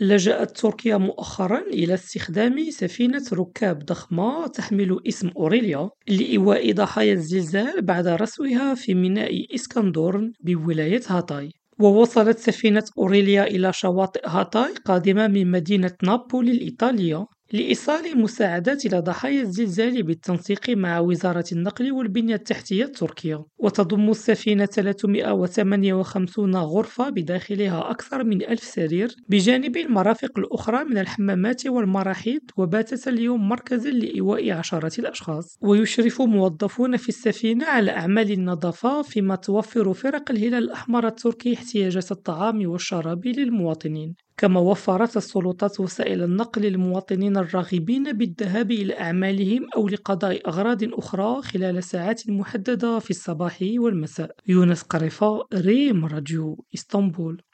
لجأت تركيا مؤخرًا إلى استخدام سفينة ركاب ضخمة تحمل اسم أوريليا لإيواء ضحايا الزلزال بعد رسوها في ميناء إسكندرون بولاية هاتاي. ووصلت سفينة أوريليا إلى شواطئ هاتاي قادمة من مدينة نابولي الإيطالية. لإيصال مساعدات إلى ضحايا الزلزال بالتنسيق مع وزارة النقل والبنية التحتية التركية وتضم السفينة 358 غرفة بداخلها أكثر من ألف سرير بجانب المرافق الأخرى من الحمامات والمراحيض وباتت اليوم مركزا لإيواء عشرات الأشخاص. ويشرف موظفون في السفينة على أعمال النظافة فيما توفر فرق الهلال الأحمر التركي احتياجات الطعام والشراب للمواطنين. كما وفرت السلطات وسائل النقل للمواطنين الراغبين بالذهاب إلى أعمالهم أو لقضاء أغراض أخرى خلال ساعات محددة في الصباح والمساء. يونس قريفة ريم راديو إسطنبول.